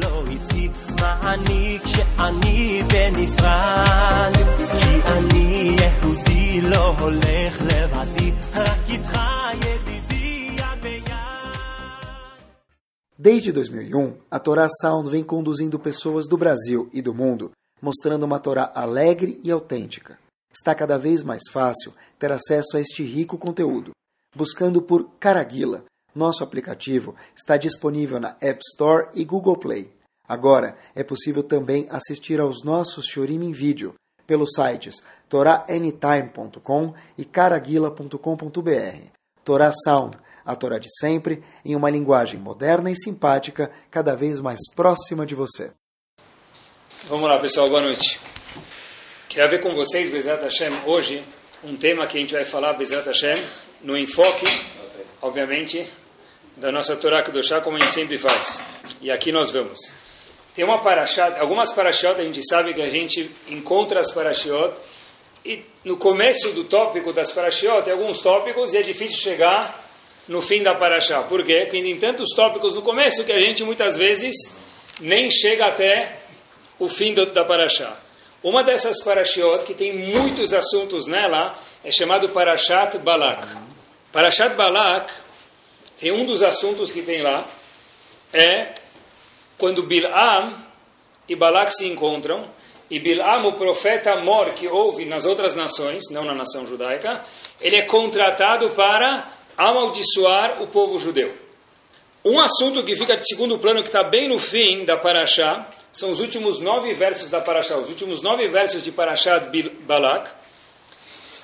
לא איתי מעניק שאני בנפרד כי אני יהודי לא הולך לבדי רק איתך ידידי יד ביד Desde 2001, a Torá Sound vem conduzindo pessoas do Brasil e do mundo, mostrando uma Torá alegre e autêntica. Está cada vez mais fácil ter acesso a este rico conteúdo. Buscando por Caraguila, nosso aplicativo está disponível na App Store e Google Play. Agora é possível também assistir aos nossos Shorim em vídeo pelos sites toraanytime.com e caraguila.com.br. Torá Sound, a Torá de sempre, em uma linguagem moderna e simpática, cada vez mais próxima de você. Vamos lá, pessoal, boa noite. Queria ver com vocês, Bezat Hashem, hoje, um tema que a gente vai falar, Bezat Hashem, no enfoque, obviamente, da nossa Torá Kedoshá, como a gente sempre faz. E aqui nós vamos. Tem uma parashat, algumas parashat a gente sabe que a gente encontra as parashiot e no começo do tópico das parashiot tem alguns tópicos e é difícil chegar no fim da parashá. Por quê? Porque tem tantos tópicos no começo que a gente muitas vezes nem chega até o fim do, da parashá. Uma dessas parashiot que tem muitos assuntos nela é chamado Parashat Balak. Parashat Balak tem um dos assuntos que tem lá é quando Bilam e Balak se encontram e Bilam, o profeta mor que houve nas outras nações, não na nação judaica, ele é contratado para amaldiçoar o povo judeu. Um assunto que fica de segundo plano, que está bem no fim da Parashá, são os últimos nove versos da Parashá, os últimos nove versos de Parashat Balak,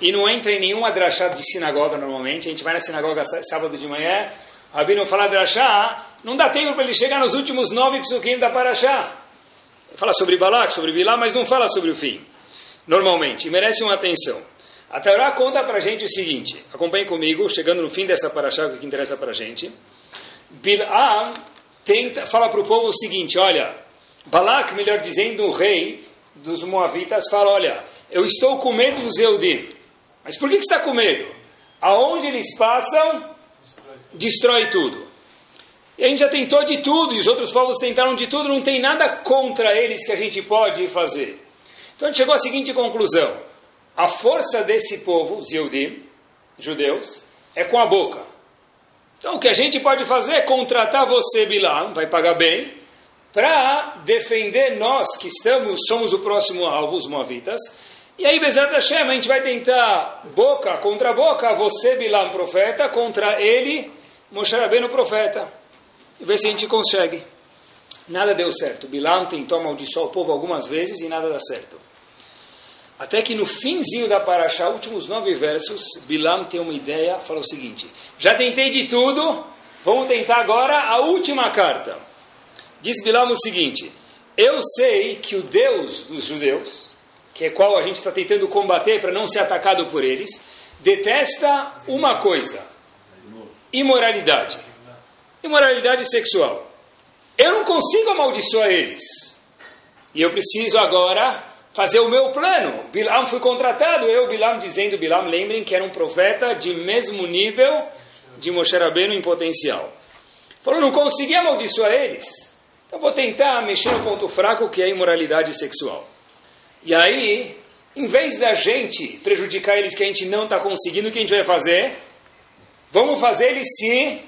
e não entra em nenhum adrachado de sinagoga normalmente, a gente vai na sinagoga sábado de manhã, Rabino fala adrachá, não dá tempo para ele chegar nos últimos nove psukim da Parashá. Fala sobre Balak, sobre Bilá, mas não fala sobre o fim, normalmente, merece uma atenção. A Torá conta para a gente o seguinte, acompanhe comigo, chegando no fim dessa Parashá, o que interessa para a gente. Bilá tenta, fala para o povo o seguinte, olha, Balak, melhor dizendo, o rei dos Moavitas, fala, olha, eu estou com medo dos Eudim. Mas por que, que está com medo? Aonde eles passam, destrói tudo. E a gente já tentou de tudo, e os outros povos tentaram de tudo, não tem nada contra eles que a gente pode fazer. Então a gente chegou à seguinte conclusão. A força desse povo, os Eudim, judeus, é com a boca. Então o que a gente pode fazer é contratar você, Bilam, vai pagar bem, para defender nós que estamos, somos o próximo alvo, os Moavitas. E aí, Bezerra Hashem, a gente vai tentar boca contra boca, você, Bilam, profeta, contra ele, Moshe Rabbeinu, profeta. E ver se a gente consegue. Nada deu certo. Bilam tentou amaldiçoar o povo algumas vezes e nada dá certo. Até que no finzinho da Paraxá, últimos nove versos, Bilam tem uma ideia, fala o seguinte: já tentei de tudo, vamos tentar agora a última carta. Diz Bilam o seguinte: Eu sei que o Deus dos judeus, que é qual a gente está tentando combater para não ser atacado por eles, detesta uma coisa: imoralidade. Imoralidade sexual. Eu não consigo amaldiçoar eles. E eu preciso agora fazer o meu plano. Bilam foi contratado, eu, Bilam, dizendo, Bilam, lembrem que era um profeta de mesmo nível de Moshe Rabbeinu em potencial. Falou, não consegui amaldiçoar eles. Então vou tentar mexer no ponto fraco que é a imoralidade sexual. E aí, em vez da gente prejudicar eles que a gente não está conseguindo, o que a gente vai fazer? Vamos fazer eles se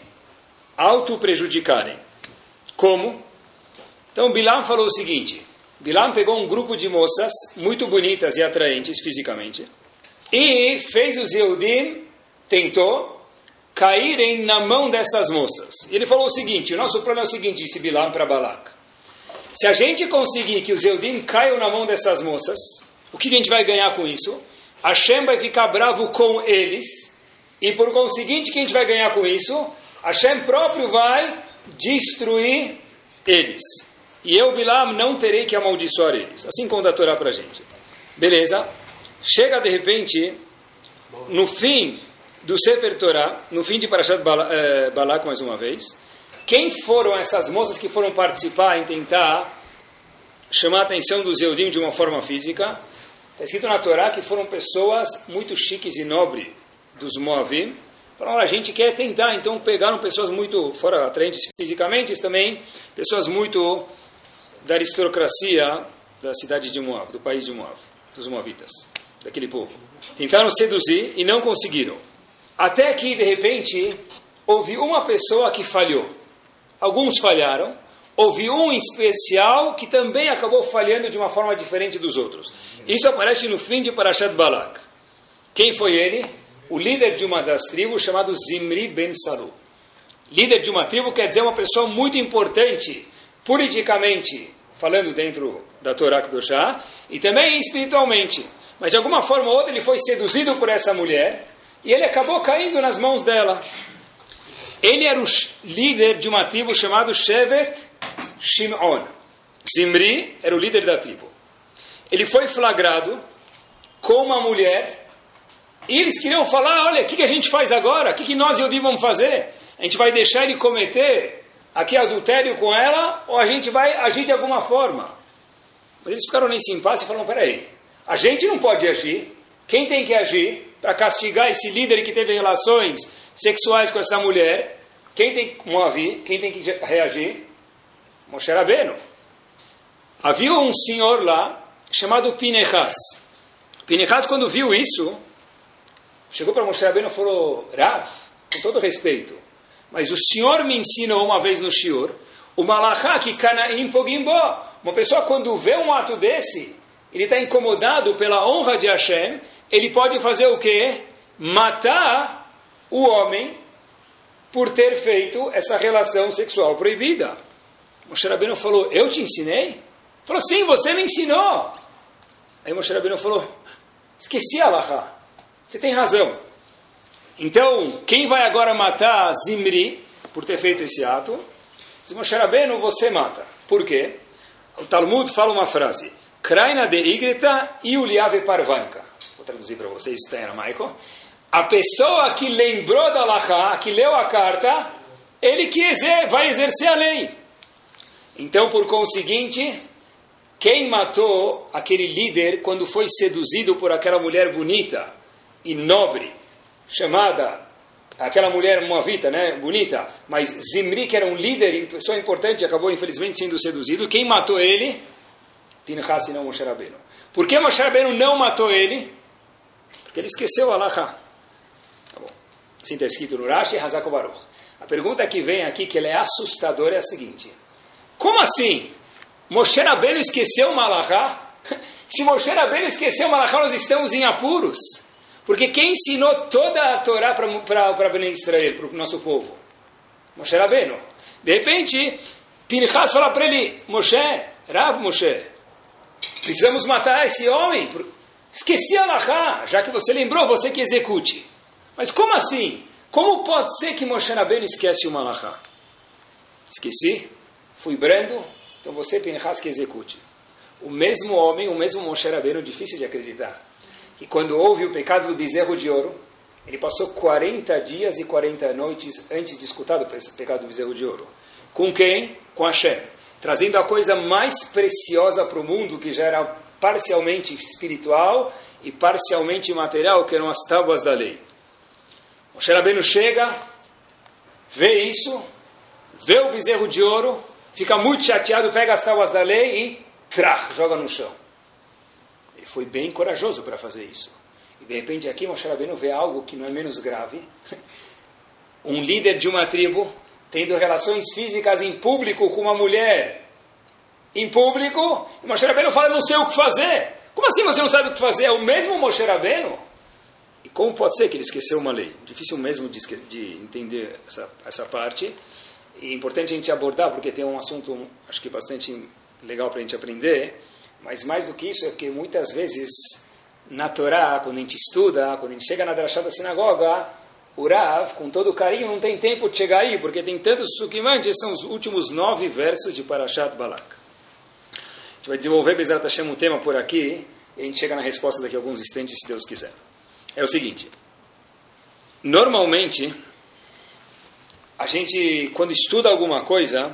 auto-prejudicarem. Como? Então Bilam falou o seguinte: Bilam pegou um grupo de moças muito bonitas e atraentes fisicamente e fez os Yehudim, tentou, caírem na mão dessas moças. Ele falou o seguinte: o nosso plano é o seguinte, disse Bilam para Balak. Se a gente conseguir que os Eudim caiam na mão dessas moças, o que a gente vai ganhar com isso? Hashem vai ficar bravo com eles, e por conseguinte, o que a gente vai ganhar com isso? Hashem próprio vai destruir eles. E eu, Bilam, não terei que amaldiçoar eles. Assim conta a Torá para a gente. Beleza? Chega de repente, no fim do Sefer Torah, no fim de Parashat Balak mais uma vez, quem foram essas moças que foram participar em tentar chamar a atenção dos Eudim de uma forma física? Está escrito na Torá que foram pessoas muito chiques e nobres dos Moavim, Falaram, a gente quer tentar, então pegaram pessoas muito, fora atraentes fisicamente, também pessoas muito da aristocracia da cidade de Moab, do país de Moab, dos Moabitas, daquele povo. Tentaram seduzir e não conseguiram. Até que, de repente, houve uma pessoa que falhou. Alguns falharam, houve um especial que também acabou falhando de uma forma diferente dos outros. Isso aparece no fim de Parashat Balak. Quem foi ele? O líder de uma das tribos, chamado Zimri Ben Salu. Líder de uma tribo quer dizer uma pessoa muito importante, politicamente, falando dentro da Torá Kedoshá, e também espiritualmente. Mas de alguma forma ou outra ele foi seduzido por essa mulher, e ele acabou caindo nas mãos dela. Ele era o líder de uma tribo chamada Shevet Shimon. Zimri era o líder da tribo. Ele foi flagrado com uma mulher e eles queriam falar: olha, o que, que a gente faz agora? O que, que nós e Yodi vamos fazer? A gente vai deixar ele cometer aqui adultério com ela ou a gente vai agir de alguma forma? Mas eles ficaram nesse impasse e falaram: peraí, a gente não pode agir. Quem tem que agir para castigar esse líder que teve relações sexuais com essa mulher? Quem tem que mover? Quem tem que reagir? Moshe Rabbeinu. Havia um senhor lá chamado Pinechas. Pinechas, quando viu isso, chegou para Moshe Rabbeinu e falou: Rav, com todo respeito, mas o senhor me ensinou uma vez no Shiur, o malachá que canaim pogimbó. Uma pessoa, quando vê um ato desse, ele está incomodado pela honra de Hashem, ele pode fazer o quê? Matar o homem por ter feito essa relação sexual proibida. Moshe Rabbeinu falou, eu te ensinei? Falou, sim, você me ensinou. Aí Moshe Rabbeinu falou, esqueci a Laha. Você tem razão. Então, quem vai agora matar Zimri por ter feito esse ato? Diz Moshe Rabbeinu, você mata. Por quê? O Talmud fala uma frase. Kraina de igrita e uliave parvanka. Vou traduzir para vocês, está em aramaico. A pessoa que lembrou da Laha, que leu a carta, ele que vai exercer a lei. Então, por conseguinte, quem matou aquele líder quando foi seduzido por aquela mulher bonita e nobre, chamada aquela mulher moavita, né, bonita, mas Zimri, que era um líder e pessoa importante, acabou infelizmente sendo seduzido. Quem matou ele? Pinchas e não Moshe Rabbeinu. Por que Moshe Rabbeinu não matou ele? Porque ele esqueceu Allah. Tá bom. Assim está escrito no Rashi Hazako Baruch. A pergunta que vem aqui, que ela é assustadora, é a seguinte. Como assim? Moshe Rabbeinu esqueceu Malachá? Se Moshe Rabbeinu esqueceu Malachá, nós estamos em apuros. Porque quem ensinou toda a Torá para Bnei Israel, para o nosso povo? Moshe Rabbeinu. De repente, Pinchas fala para ele, Moshe, Rav Moshe, precisamos matar esse homem. Esqueci a Malachá, já que você lembrou, você que execute. Mas como assim? Como pode ser que Moshe Rabbeinu esquece o Malachá? Esqueci? fui brando, então você, Pinchas, que execute. O mesmo homem, o mesmo Moshe Rabbeinu, difícil de acreditar, que quando houve o pecado do bezerro de ouro, ele passou 40 dias e 40 noites antes de escutar o pecado do bezerro de ouro. Com quem? Com Hashem. Trazendo a coisa mais preciosa para o mundo, que já era parcialmente espiritual e parcialmente material, que eram as tábuas da lei. Moshe Rabbeinu chega, vê isso, vê o bezerro de ouro, fica muito chateado, pega as tábuas da lei e trá, joga no chão. Foi bem corajoso para fazer isso. E de repente aqui Moshe Rabbeinu vê algo que não é menos grave. Um líder de uma tribo tendo relações físicas em público com uma mulher em público, e Moshe Rabbeinu fala, não sei o que fazer. Como assim você não sabe o que fazer? É o mesmo Moshe Rabbeinu? E como pode ser que ele esqueceu uma lei? Difícil mesmo de, de entender essa, essa parte. E é importante a gente abordar, porque tem um assunto, acho que bastante legal para a gente aprender, mas mais do que isso é que muitas vezes na Torá, quando a gente estuda, quando a gente chega na drachá da sinagoga, o Rav, com todo carinho, não tem tempo de chegar aí, porque tem tantos sukimantes, são os últimos nove versos de Parashat Balak. A gente vai desenvolver Bezerra Hashem um tema por aqui, e a gente chega na resposta daqui a alguns instantes, se Deus quiser. É o seguinte, normalmente a gente, quando estuda alguma coisa,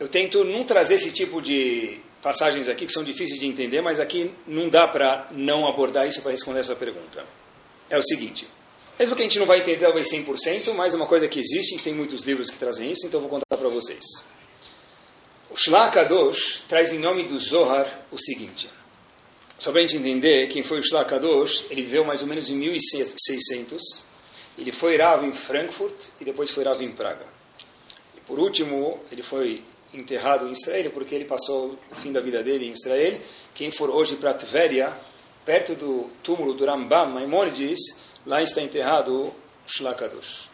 eu tento não trazer esse tipo de passagens aqui que são difíceis de entender, mas aqui não dá para não abordar isso para responder essa pergunta. É o seguinte: Mesmo que a gente não vai entender talvez 100%, mas é uma coisa que existe tem muitos livros que trazem isso, então eu vou contar para vocês. O Shlach Kadosh traz em nome do Zohar o seguinte. Só para a gente entender quem foi o Shlach Kadosh, ele viveu mais ou menos em 1600. Ele foi Rav em Frankfurt e depois foi Rav em Praga. E por último, ele foi enterrado em Israel porque ele passou o fim da vida dele em Israel. Quem for hoje para Tveria, perto do túmulo do Rambam Maimonides, lá está enterrado Shlakadosh.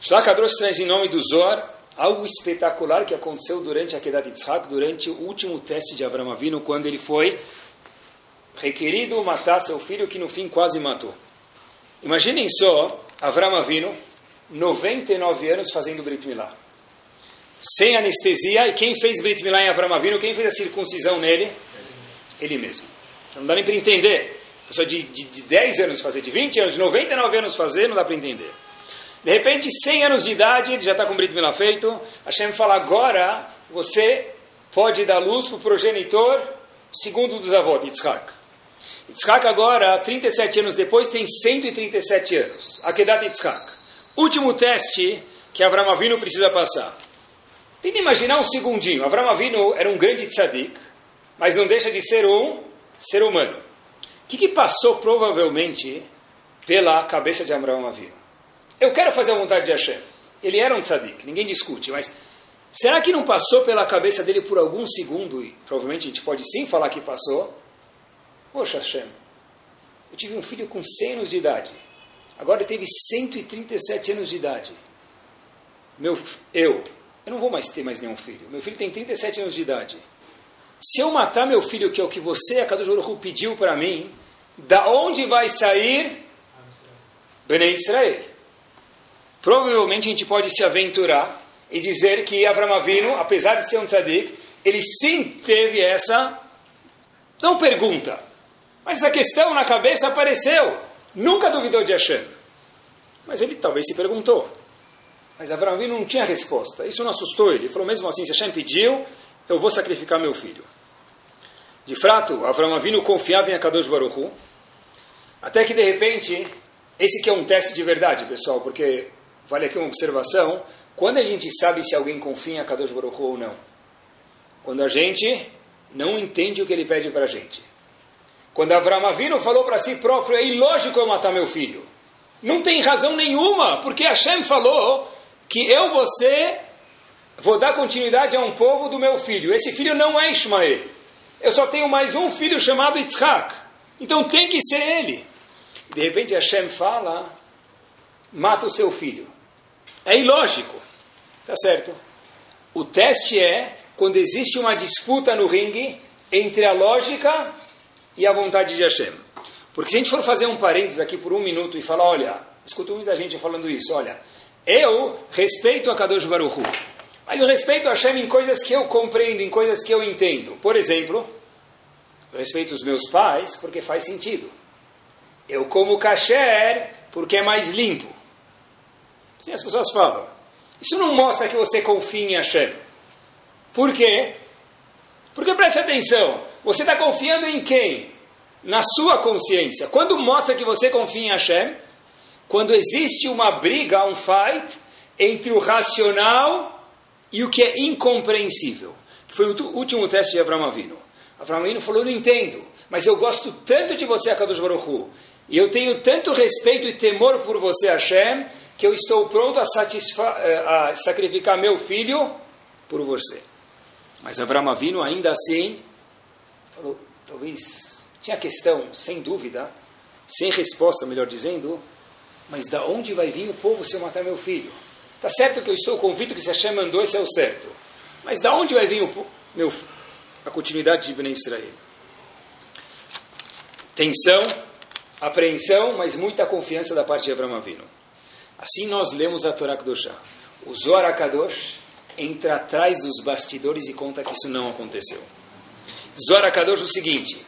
Shlakadosh traz em nome do Zohar algo espetacular que aconteceu durante a Kedat Yitzhak, durante o último teste de Avram Avinu, quando ele foi requerido matar seu filho, que no fim quase matou. Imaginem só, Avram Avinu, 99 anos fazendo Brit Milá. Sem anestesia, e quem fez Brit Milá em Avram Avinu, quem fez a circuncisão nele? Ele mesmo. Não dá nem para entender. Pessoa de, de, de 10 anos fazer, de 20 anos, de 99 anos fazer, não dá para entender. De repente, 100 anos de idade, ele já está com Brit Milá feito. Hashem fala, agora você pode dar luz para o progenitor segundo dos avós, Yitzhak. Yitzhak agora, 37 anos depois, tem 137 anos. Akedat Yitzhak. Último teste que Avram Avinu precisa passar. Tenta imaginar um segundinho. Avram Avinu era um grande tzadik, mas não deixa de ser um ser humano. O que, que passou provavelmente pela cabeça de Abraão Avinu? Eu quero fazer a vontade de Hashem. Ele era um tzadik, ninguém discute, mas será que não passou pela cabeça dele por algum segundo, e provavelmente a gente pode sim falar que passou? Poxa, Hashem, eu tive um filho com 100 anos de idade, agora ele teve 137 anos de idade. Meu, eu, eu não vou mais ter mais nenhum filho. Meu filho tem 37 anos de idade. Se eu matar meu filho, que é o que você, a Kadosh Baruch pediu para mim, da onde vai sair Bnei Israel? Provavelmente a gente pode se aventurar e dizer que Avram Avinu, apesar de ser um tzadik, ele sim teve essa, não pergunta, mas a questão na cabeça apareceu. Nunca duvidou de Hashem. Mas ele talvez se perguntou. Mas Avram Avinu não tinha resposta. Isso não assustou ele. Ele falou mesmo assim, se Hashem pediu, eu vou sacrificar meu filho. De fato, Avram Avinu confiava em Akadosh Baruch Hu, até que de repente, esse que é um teste de verdade, pessoal, porque vale aqui uma observação, quando a gente sabe se alguém confia em Akadosh Baruch Hu ou não? Quando a gente não entende o que ele pede para a gente. Quando Avram Avinu falou para si próprio, é ilógico eu matar meu filho. Não tem razão nenhuma, porque Hashem falou que eu, você, vou dar continuidade a um povo do meu filho. Esse filho não é Ismael. Eu só tenho mais um filho chamado Yitzhak. Então tem que ser ele. De repente Hashem fala, mata o seu filho. É ilógico. Tá certo? O teste é quando existe uma disputa no ringue entre a lógica e a vontade de Hashem. Porque se a gente for fazer um parênteses aqui por um minuto e falar, olha, escuto muita gente falando isso, olha, eu respeito a Kadosh Baruch Hu, mas eu respeito a Hashem em coisas que eu compreendo, em coisas que eu entendo. Por exemplo, eu respeito os meus pais porque faz sentido. Eu como kasher porque é mais limpo. Assim as pessoas falam. Isso não mostra que você confia em Hashem. Por quê? Porque preste atenção, você está confiando em quem? Na sua consciência. Quando mostra que você confia em Hashem? Quando existe uma briga, um fight, entre o racional e o que é incompreensível, que foi o último teste de Avram Avinu. Avram Avinu falou, não entendo, mas eu gosto tanto de você, Akadosh Baruch e eu tenho tanto respeito e temor por você, Hashem, que eu estou pronto a, eh, a sacrificar meu filho por você. Mas Avram Avinu, ainda assim, falou, talvez, tinha questão, sem dúvida, sem resposta, melhor dizendo, mas da onde vai vir o povo se eu matar meu filho? Está certo que eu estou convicto que se Hashem mandou, esse é o certo. Mas da onde vai vir o, meu, a continuidade de Bnei Israel? Tensão, apreensão, mas muita confiança da parte de Avram Avinu. Assim nós lemos a Torá Kedoshá. O Zohar entra atrás dos bastidores e conta que isso não aconteceu. Zohar o seguinte,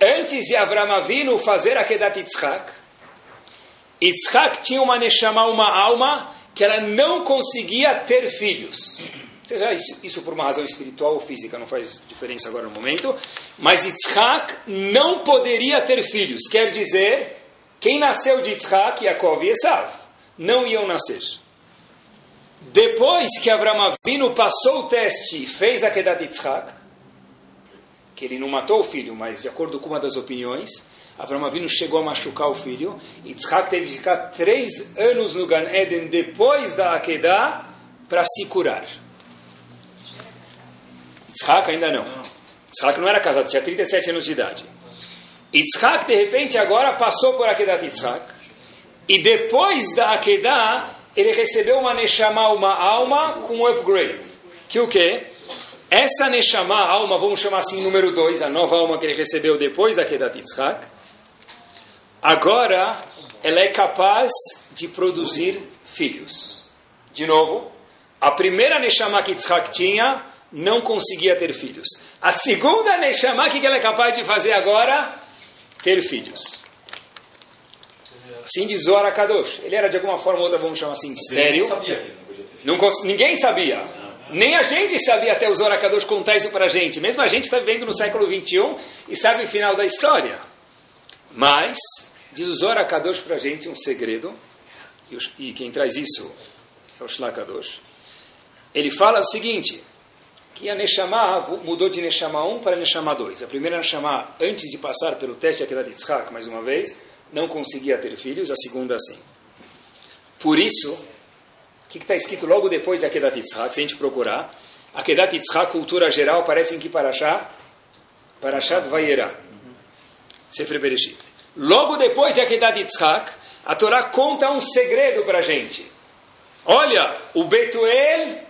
antes de Avram Avinu fazer a Kedat Yitzhak, Yitzhak tinha uma Neshama, uma alma, que ela não conseguia ter filhos. Seja isso, isso por uma razão espiritual ou física, não faz diferença agora no momento. Mas Yitzhak não poderia ter filhos. Quer dizer, Quem nasceu de Yitzhak, Yaakov e Esav, não iam nascer. Depois que Avram Avinu passou o teste e fez a Kedat Yitzhak, que ele não matou o filho, mas de acordo com uma das opiniões, Avram Avinu chegou a machucar o filho. Yitzhak teve que ficar três anos no Gan Eden depois da Akedah para se curar. Yitzhak ainda não. Yitzhak não era casado, tinha 37 anos de idade. Yitzhak, de repente, agora passou por Akedat Yitzhak. E depois da Akedah, ele recebeu uma Neshama, uma alma, com um upgrade. Que o quê? Essa Neshama, alma, vamos chamar assim, número 2, a nova alma que ele recebeu depois da Kedat Yitzhak, agora ela é capaz de produzir filhos. De novo, a primeira Neshama que Yitzhak tinha não conseguia ter filhos. A segunda Neshama, o que ela é capaz de fazer agora? Ter filhos. Assim diz Zohar Kadosh. Ele era de alguma forma ou outra, vamos chamar assim, estéreo. Não ninguém sabia. Nem a gente sabia até o Kadosh contar isso para a gente. Mesmo a gente está vivendo no século 21 e sabe o final da história. Mas, diz o Zohar Kadosh para a gente um segredo, e quem traz isso é o Shlakadosh. Ele fala o seguinte, que a Neshama mudou de Neshama 1 para Neshama 2. A primeira Neshama, antes de passar pelo teste de Akedat Yitzhak, mais uma vez, não conseguia ter filhos, a segunda sim. Por isso, o que está escrito logo depois de Akedat Yitzhak, se a gente procurar, Akedat Yitzhak, cultura geral, aparece em que Parashá? Parashat Vayera. Sefer Bereshit. Logo depois de Akedat Yitzhak, a Torá conta um segredo para a gente. Olha, o Betuel,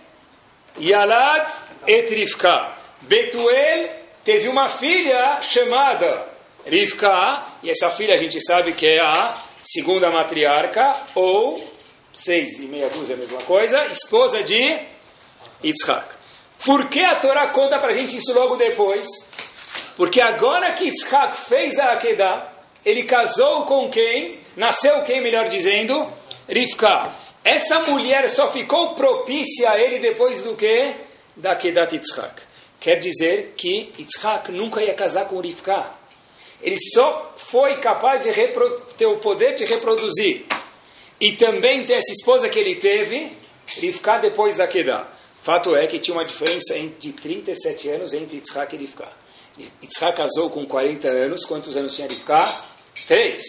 Yalad et Rivka. Betuel teve uma filha chamada Rivka, e essa filha a gente sabe que é a segunda matriarca, ou seis e meia dúzia, a mesma coisa, esposa de Yitzhak. Por que a Torá conta para a gente isso logo depois? Porque agora que Yitzhak fez a Akedah, ele casou com quem? Nasceu quem, melhor dizendo? Rivka. Essa mulher só ficou propícia a ele depois do que? Da Akedat Yitzhak. Quer dizer que Yitzhak nunca ia casar com Rivka. Ele só foi capaz de ter o poder de reproduzir. E também ter essa esposa que ele teve, Rivka depois da Kedah. Fato é que tinha uma diferença de 37 anos entre Yitzhak e Rivka. Yitzhak casou com 40 anos. Quantos anos tinha Rivka? Três.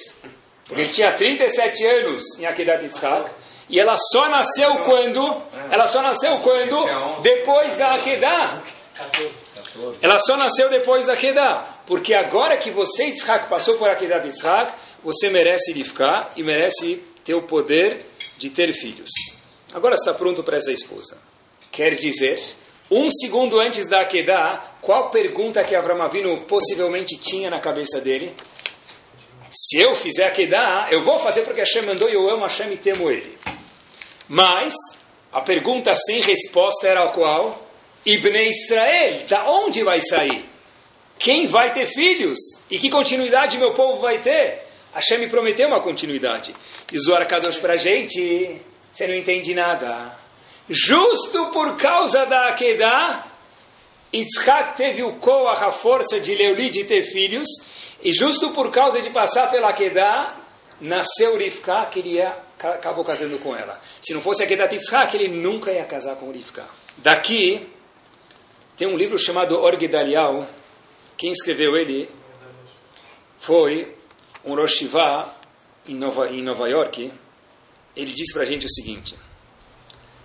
Porque ele tinha 37 anos em Akedat Yitzhak. E ela só nasceu quando? Ela só nasceu quando? Depois da Akedah. Ela só nasceu depois da Kedah. Porque agora que você, Yitzhak, passou por Akedat Yitzhak, você merece ficar e merece ter o poder de ter filhos. Agora está pronto para essa esposa. Quer dizer, um segundo antes da Akedah, qual pergunta que Avram Avinu possivelmente tinha na cabeça dele? Se eu fizer Akedah, eu vou fazer porque Hashem mandou e eu amo Hashem e temo ele. Mas, a pergunta sem resposta era qual? Ibn Israel, da onde vai sair? Quem vai ter filhos? E que continuidade meu povo vai ter? Hashem me prometeu uma continuidade. Diz o Arkadosh para a gente, você não entende nada. Justo por causa da Akedah, Yitzhak teve o Koach, a força de Leuli de ter filhos, e justo por causa de passar pela Akedah, nasceu Rivka, que ele ia, acabou casando com ela. Se não fosse a Akedah de Yitzhak, ele nunca ia casar com Rivka. Daqui, tem um livro chamado Orgedalial, quem escreveu ele foi um Rosh Hashivá em Nova, em Nova York. Ele disse para a gente o seguinte: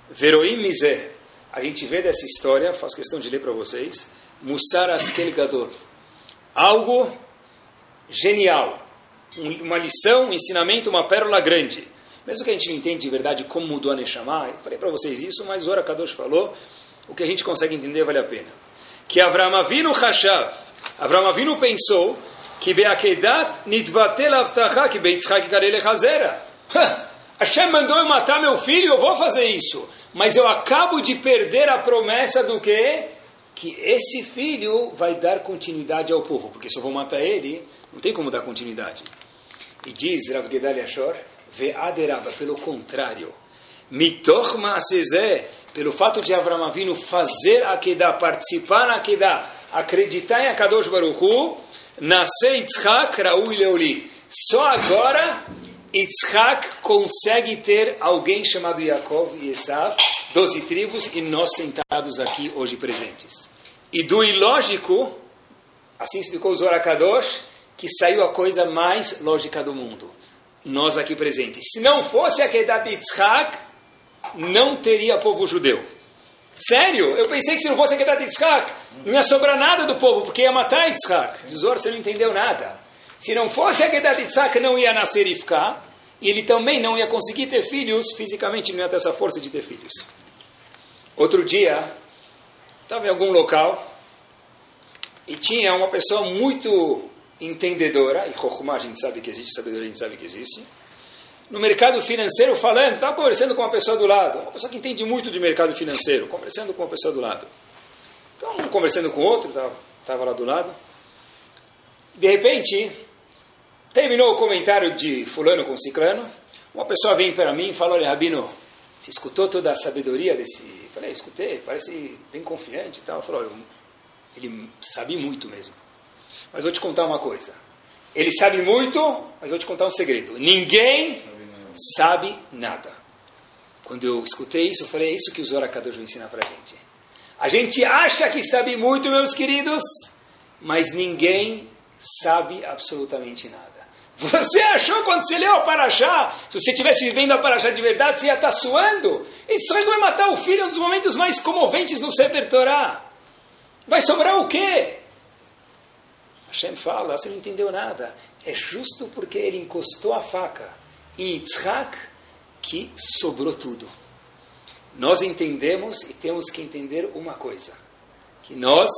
Veroim Mizé. A gente vê dessa história, faço questão de ler para vocês. Mussar Askel Gadol. Algo genial. Uma lição, um ensinamento, uma pérola grande. Mesmo que a gente não entenda de verdade como mudou a Neshama, eu falei para vocês isso, mas Zora Kadosh falou, o que a gente consegue entender vale a pena. Que Avram Avinu Hashav, Avram Avinu pensou que Beakedat nitvatel avtacha que Beitzchak karele hazera. Hashem mandou eu matar meu filho, eu vou fazer isso. Mas eu acabo de perder a promessa do quê? Que esse filho vai dar continuidade ao povo. Porque se eu vou matar ele, não tem como dar continuidade. E diz Rav Gedali Ashor, Ve'aderaba, pelo contrário. Mitoch Maasezeh, pelo fato de Avram Avinu fazer a Kedah, participar na Kedah, acreditar em Akadosh Baruch Hu, nascer Yitzhak Raul Leoli. Só agora Yitzhak consegue ter alguém chamado Yaakov e Esav, doze tribos, e nós sentados aqui hoje presentes. E do ilógico, assim explicou Zorakadosh, que saiu a coisa mais lógica do mundo. Nós aqui presentes. Se não fosse a Kedat Yitzhak, não teria povo judeu. Sério? Eu pensei que se não fosse a Kedat Yitzhak, não ia sobrar nada do povo, porque ia matar Yitzhak. Zor, você não entendeu nada. Se não fosse a Kedat Yitzhak, não ia nascer e ficar. E ele também não ia conseguir ter filhos, fisicamente não ia ter essa força de ter filhos. Outro dia, estava em algum local e tinha uma pessoa muito entendedora, e Chokhmah a gente sabe que existe, sabedoria a gente sabe que existe, no mercado financeiro falando, estava conversando com uma pessoa do lado, uma pessoa que entende muito de mercado financeiro, conversando com uma pessoa do lado. Então, um conversando com outro, estava lá do lado. De repente, Terminou o comentário de fulano com ciclano, uma pessoa vem para mim e fala, olha, Rabino, você escutou toda a sabedoria desse... Falei, escutei, parece bem confiante e tal. Falou, ele sabe muito mesmo. Mas vou te contar uma coisa. Ele sabe muito, mas vou te contar um segredo. Ninguém sabe nada. Quando eu escutei isso, eu falei, é isso que o Zora Kadosh para a gente. A gente acha que sabe muito, meus queridos, mas ninguém sabe absolutamente nada. Você achou quando você leu a Paraxá, se você estivesse vivendo a Paraxá de verdade, você ia estar suando? Israel vai matar o filho, um dos momentos mais comoventes no Sefer Torah. Vai sobrar o quê? Hashem fala, você não entendeu nada. É justo porque ele encostou a faca em Yitzhak que sobrou tudo. Nós entendemos e temos que entender uma coisa: que nós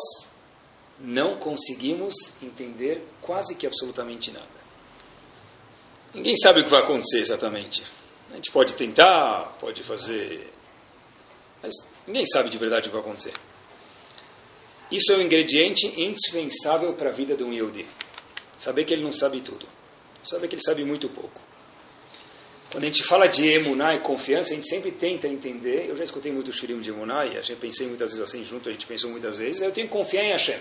não conseguimos entender quase que absolutamente nada. Ninguém sabe o que vai acontecer exatamente. A gente pode tentar, pode fazer, mas ninguém sabe de verdade o que vai acontecer. Isso é um ingrediente indispensável para a vida de um Yehudi. Saber que ele não sabe tudo. Saber que ele sabe muito pouco. Quando a gente fala de emuná e confiança, a gente sempre tenta entender. Eu já escutei muito o shirim de emuná e a gente pensei muitas vezes assim junto, a gente pensou muitas vezes. Eu tenho que confiar em Hashem.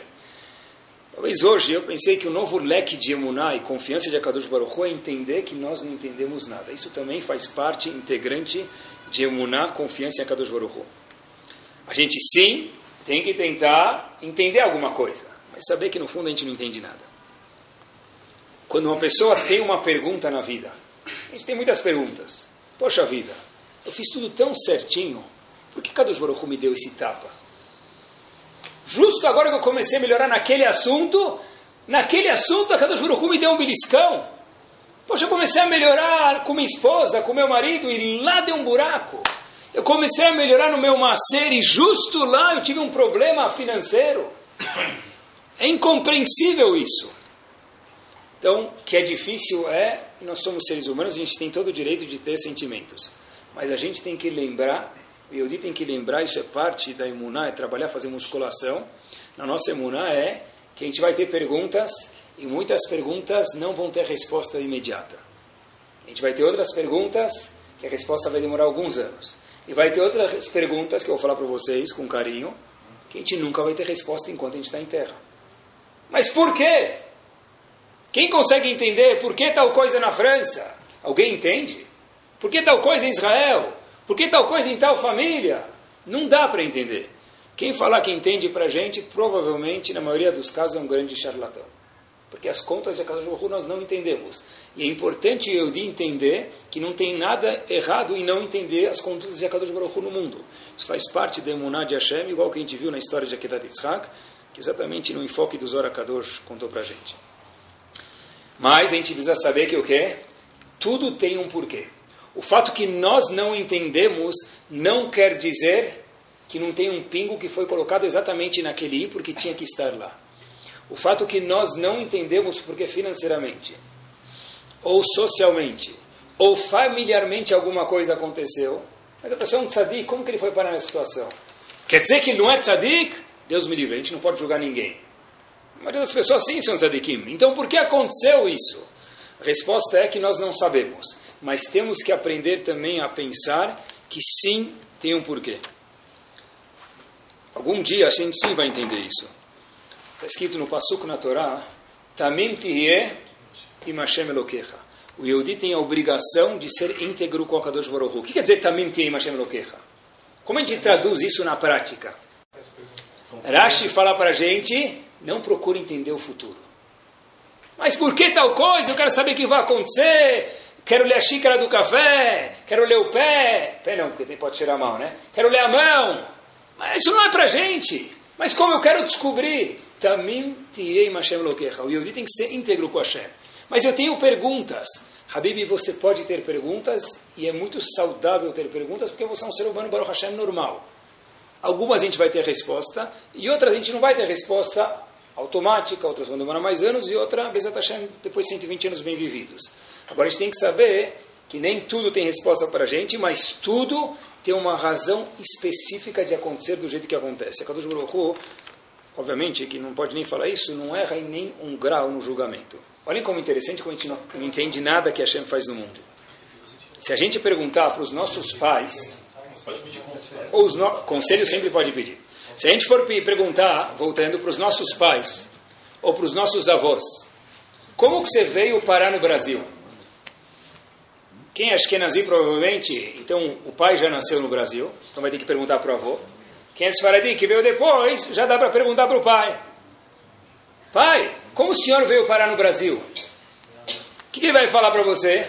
Talvez hoje eu pensei que o novo leque de emuná e confiança de Akadosh Baruch Hu é entender que nós não entendemos nada. Isso também faz parte integrante de emuná, confiança em Akadosh Baruch Hu. A gente sim tem que tentar entender alguma coisa, mas saber que no fundo a gente não entende nada. Quando uma pessoa tem uma pergunta na vida, a gente tem muitas perguntas. Poxa vida, eu fiz tudo tão certinho, por que Kadosh Baruch me deu esse tapa? Justo agora que eu comecei a melhorar naquele assunto, naquele assunto a Kadosh Baruch me deu um beliscão. Poxa, eu comecei a melhorar com minha esposa, com meu marido, e lá deu um buraco. Eu comecei a melhorar no meu macer e justo lá eu tive um problema financeiro. É incompreensível isso. Então, que é difícil é, nós somos seres humanos, a gente tem todo o direito de ter sentimentos. Mas a gente tem que lembrar o Yehudi tem que lembrar, isso é parte da imuná, é trabalhar, fazer musculação. Na nossa imuná é que a gente vai ter perguntas e muitas perguntas não vão ter resposta imediata. A gente vai ter outras perguntas que a resposta vai demorar alguns anos. E vai ter outras perguntas que eu vou falar para vocês com carinho, que a gente nunca vai ter resposta enquanto a gente está em terra. Mas por quê? Quem consegue entender por que tal coisa na França? Alguém entende? Por que tal coisa em Israel? Por que tal coisa em tal família? Não dá para entender. Quem falar que entende para a gente, provavelmente, na maioria dos casos, é um grande charlatão. Porque as contas de Akadosh Baruch nós não entendemos. E é importante eu de entender que não tem nada errado em não entender as contas de Akadosh Baruch no mundo. Isso faz parte da Emuná de Hashem, igual que a gente viu na história de Akedat Yitzhak, que exatamente no enfoque do Zohar Kadosh contou para a gente. Mas a gente precisa saber que o que? Tudo tem um porquê. O fato que nós não entendemos não quer dizer que não tem um pingo que foi colocado exatamente naquele i porque tinha que estar lá. O fato que nós não entendemos porque financeiramente, ou socialmente, ou familiarmente alguma coisa aconteceu, mas a pessoa é um tzadik, como que ele foi parar nessa situação? Quer dizer que ele não é tzadik? Deus me livre, a gente não pode julgar ninguém. A maioria das pessoas sim são tzadikim. Então por que aconteceu isso? A resposta é que nós não sabemos mas temos que aprender também a pensar que sim tem um porquê. Algum dia a gente sim vai entender isso. Está escrito no Passuco na Torá, Tamim Tirie im Hashem Elokecha. O Yehudi tem a obrigação de ser íntegro com a Kadosh Baruch. O que quer dizer Tamim Tim Hashem Elokecha? Como a gente traduz isso na prática? Rashi fala para a gente, não procure entender o futuro. Mas por que tal coisa? Eu quero saber o que vai acontecer. Quero ler a xícara do café. Quero ler o pé. Pé não, porque pode tirar a mão, né? Quero ler a mão. Mas isso não é para gente. Mas como eu quero descobrir? Tamim tiei Hashem lokecha. O Yehudi tem que ser íntegro com Hashem. Mas eu tenho perguntas. Habib, você pode ter perguntas e é muito saudável ter perguntas porque você é um ser humano Baruch Hashem normal. Algumas a gente vai ter resposta e outras a gente não vai ter resposta automática, outras vão demorar mais anos e outra, Bezat Hashem, depois de 120 anos bem vividos. Agora a gente tem que saber que nem tudo tem resposta para a gente, mas tudo tem uma razão específica de acontecer do jeito que acontece. A Kadosh Baruch obviamente, que não pode nem falar isso, não erra em nem um grau no julgamento. Olhem como interessante como a gente não, não entende nada que a Hashem faz no mundo. Se a gente perguntar para os nossos pais, ou os no, conselho sempre pode pedir. Se a gente for perguntar, voltando para os nossos pais, ou para os nossos avós, como que você veio parar no Brasil? Quem é Ashkenazi, provavelmente, então o pai já nasceu no Brasil, então vai ter que perguntar para o avô. Quem é Sfaradi, que veio depois, já dá para perguntar para o pai. Pai, como o senhor veio parar no Brasil? O que ele vai falar para você?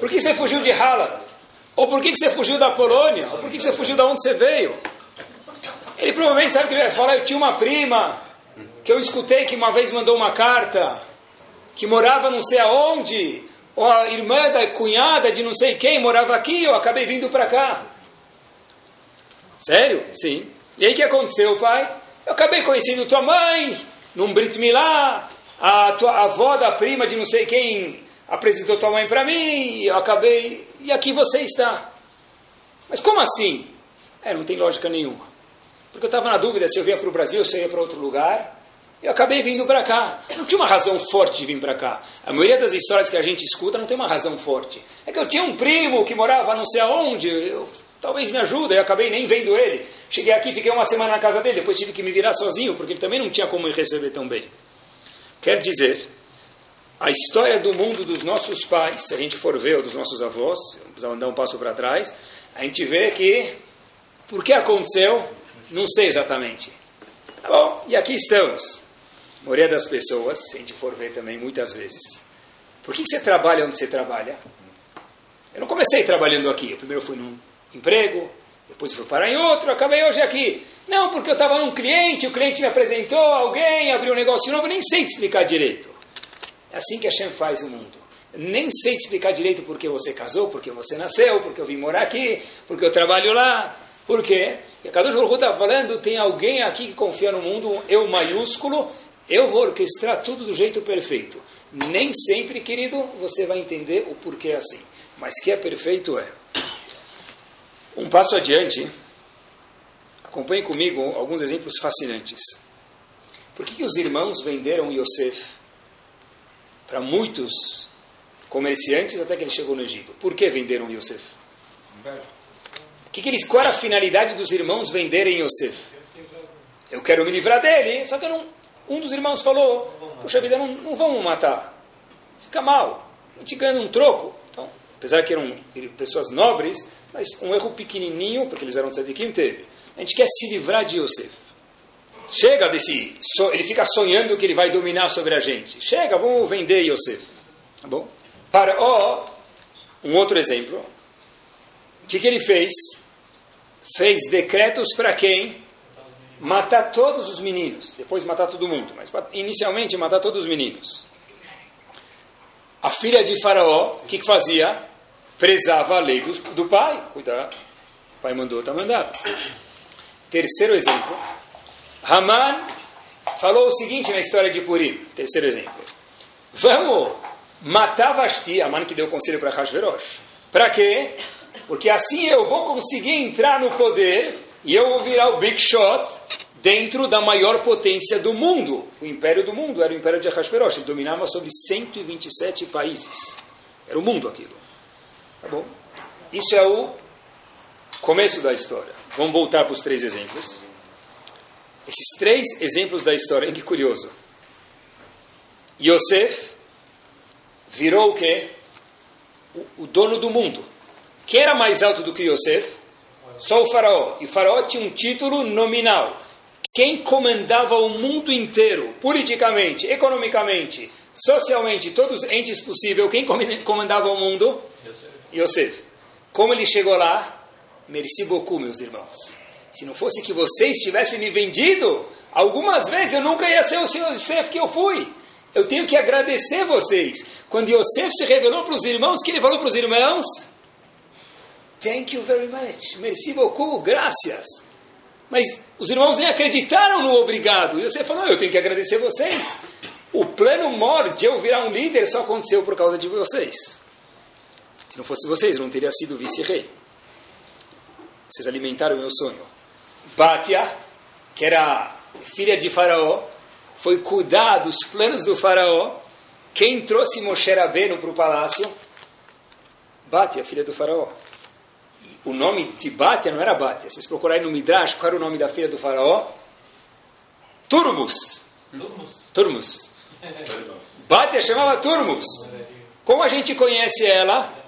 Por que você fugiu de Hala? Ou por que você fugiu da Polônia? Ou por que você fugiu da onde você veio? Ele provavelmente sabe que ele vai falar, eu tinha uma prima que eu escutei que uma vez mandou uma carta, que morava não sei aonde, ou a irmã da cunhada de não sei quem morava aqui, eu acabei vindo para cá. Sério? Sim. E aí o que aconteceu, pai? Eu acabei conhecendo tua mãe, num Brit Milá, a tua avó da prima de não sei quem apresentou tua mãe para mim, e eu acabei. E aqui você está. Mas como assim? É, não tem lógica nenhuma. Porque eu estava na dúvida se eu vinha para o Brasil ou se eu ia para outro lugar. Eu acabei vindo para cá. Não tinha uma razão forte de vir para cá. A maioria das histórias que a gente escuta não tem uma razão forte. É que eu tinha um primo que morava não sei aonde, eu, talvez me ajude, eu acabei nem vendo ele. Cheguei aqui, fiquei uma semana na casa dele, depois tive que me virar sozinho, porque ele também não tinha como me receber tão bem. Quer dizer, a história do mundo dos nossos pais, se a gente for ver, ou dos nossos avós, precisamos dar um passo para trás, a gente vê que, por que aconteceu, não sei exatamente. Tá bom, e aqui estamos a maioria das pessoas, se a gente for ver também muitas vezes, por que, você trabalha onde você trabalha? Eu não comecei trabalhando aqui. Eu primeiro fui num emprego, depois fui parar em outro, acabei hoje aqui. Não, porque eu estava num cliente, o cliente me apresentou, alguém abriu um negócio novo, nem sei te explicar direito. É assim que a Shem faz o mundo. nem sei te explicar direito porque você casou, porque você nasceu, porque eu vim morar aqui, porque eu trabalho lá. Por quê? E a Kadosh Baruch está falando, tem alguém aqui que confia no mundo, um eu maiúsculo, eu vou orquestrar tudo do jeito perfeito. Nem sempre, querido, você vai entender o porquê é assim. Mas que é perfeito é. Um passo adiante, acompanhe comigo alguns exemplos fascinantes. Por que, que os irmãos venderam Yosef para muitos comerciantes até que ele chegou no Egito? Por que venderam Yosef? Que que eles, qual era a finalidade dos irmãos venderem Yosef? Eu quero me livrar dele, só que não, um dos irmãos falou: Puxa vida, não, não vamos matar. Fica mal. A gente ganha um troco. Então, apesar que eram pessoas nobres, mas um erro pequenininho, porque eles eram tzadikim, teve. A gente quer se livrar de Yosef. Chega desse. Ele fica sonhando que ele vai dominar sobre a gente. Chega, vamos vender Yosef. Tá bom? Para ó, um outro exemplo. O que, que ele fez? Fez decretos para quem? matar todos os meninos, depois matar todo mundo, mas inicialmente matar todos os meninos. A filha de Faraó, o que, que fazia? Prezava a lei do, do pai. Cuidar, o pai mandou, está mandado. Terceiro exemplo. Haman falou o seguinte na história de Purim. Terceiro exemplo. Vamos matar Vashti, Haman que deu conselho para Hashverosh. Para quê? Porque assim eu vou conseguir entrar no poder e eu vou virar o Big Shot dentro da maior potência do mundo. O império do mundo era o império de Ahasverosh. Ele dominava sobre 127 países. Era o mundo aquilo. Tá bom? Isso é o começo da história. Vamos voltar para os três exemplos. Esses três exemplos da história, que curioso. Yosef virou o quê? O, o dono do mundo. Quem era mais alto do que Yosef? Só o faraó. E o faraó tinha um título nominal. Quem comandava o mundo inteiro, politicamente, economicamente, socialmente, todos os entes possíveis, quem comandava o mundo? Yosef. Como ele chegou lá? Merci beaucoup, meus irmãos. Se não fosse que vocês tivessem me vendido, algumas vezes eu nunca ia ser o senhor Yosef que eu fui. Eu tenho que agradecer vocês. Quando Yosef se revelou para os irmãos, que ele falou para os irmãos? Thank you very much. Merci beaucoup. Graças. Mas os irmãos nem acreditaram no obrigado. E falou, eu tenho que agradecer vocês. O plano mor de eu virar um líder só aconteceu por causa de vocês. Se não fosse vocês, eu não teria sido vice-rei. Vocês alimentaram o meu sonho. Bátia, que era filha de Faraó, foi cuidar dos planos do Faraó. Quem trouxe Moshe Rabbeinu para o palácio? Bátia, filha do Faraó. O nome de Bátia não era Bátia. Vocês procurarem no Midrash, qual era o nome da filha do Faraó? Turmus. Turmus. Turmus. Bátia chamava Turmus. Como a gente conhece ela?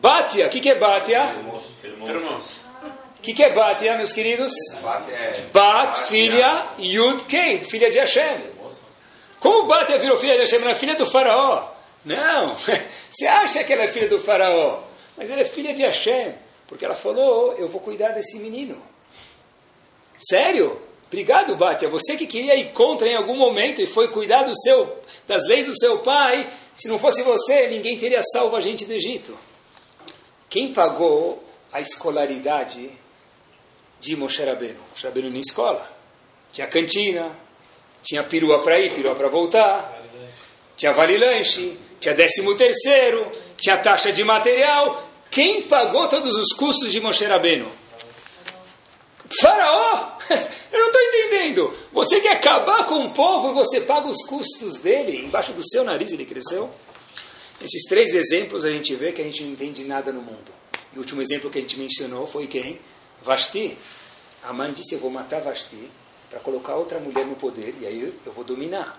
Bátia. O que, que é Bátia? O que, que é Batia, meus queridos? Bat, filha, Yud Kei, filha de Hashem. Como Batia virou filha de Hashem? Ela é filha do faraó. Não, você acha que ela é filha do faraó, mas ela é filha de Hashem, porque ela falou, eu vou cuidar desse menino. Sério? Obrigado, Batia. Você que queria ir contra em algum momento e foi cuidar do seu, das leis do seu pai, se não fosse você, ninguém teria salvo a gente do Egito. Quem pagou a escolaridade de Moshe Rabbeinu. Moshe Rabbeinu na escola. Tinha cantina, tinha perua para ir, perua para voltar, tinha vale lanche, tinha décimo terceiro, tinha taxa de material. Quem pagou todos os custos de Moshe Rabbeinu? Faraó! Eu não estou entendendo. Você quer acabar com o povo e você paga os custos dele? Embaixo do seu nariz ele cresceu? Esses três exemplos a gente vê que a gente não entende nada no mundo. E o último exemplo que a gente mencionou foi quem? Vasti. Aman disse: Eu vou matar Vasti para colocar outra mulher no poder e aí eu vou dominar.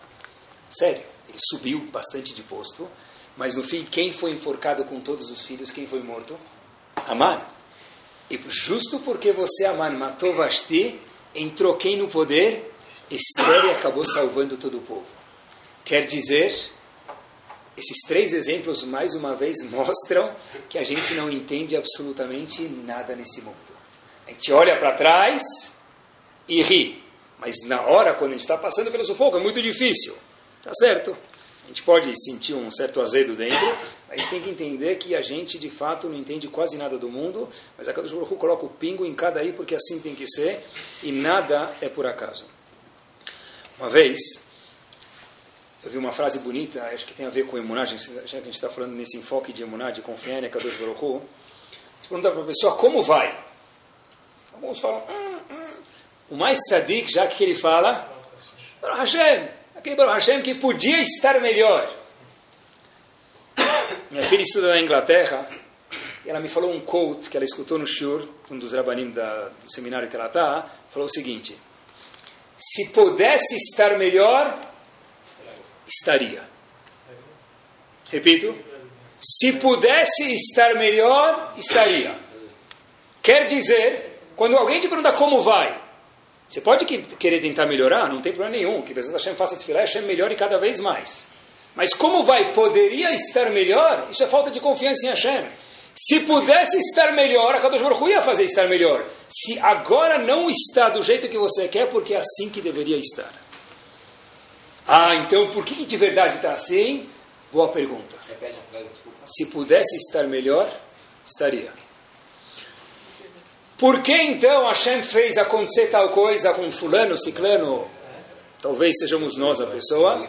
Sério, ele subiu bastante de posto, mas no fim, quem foi enforcado com todos os filhos? Quem foi morto? Aman. E justo porque você, Aman, matou Vasti, entrou quem no poder? Esther acabou salvando todo o povo. Quer dizer, esses três exemplos, mais uma vez, mostram que a gente não entende absolutamente nada nesse mundo. A gente olha para trás e ri. Mas na hora, quando a gente está passando pelo sufoco, é muito difícil. Tá certo? A gente pode sentir um certo azedo dentro, a gente tem que entender que a gente, de fato, não entende quase nada do mundo, mas a Kadosh Baruch coloca o pingo em cada aí, porque assim tem que ser, e nada é por acaso. Uma vez, eu vi uma frase bonita, acho que tem a ver com emuná, já que a gente está falando nesse enfoque de emuná, de confiar em Kadosh Baruch Você pergunta para a pessoa, como vai? Alguns falam, hum, hum. o mais tzadik, já que ele fala, Baruch Hashem, aquele Baruch Hashem que podia estar melhor. Minha filha estuda na Inglaterra, e ela me falou um quote que ela escutou no Shur, um dos rabanim da, do seminário que ela está, falou o seguinte, se pudesse estar melhor, estaria. Repito, se pudesse estar melhor, estaria. Quer dizer quando alguém te pergunta como vai, você pode querer tentar melhorar, não tem problema nenhum. Que Bezat Hashem faça Tfilah, Hashem melhore cada vez mais. Mas como vai? Poderia estar melhor? Isso é falta de confiança em Hashem. Se pudesse estar melhor, a Kadosh Baruch ia fazer estar melhor. Se agora não está do jeito que você quer, porque é assim que deveria estar. Ah, então por que de verdade está assim? Boa pergunta. Repete a frase, desculpa. Se pudesse estar melhor, estaria. Por que então Hashem fez acontecer tal coisa com fulano, ciclano? Talvez sejamos nós a pessoa.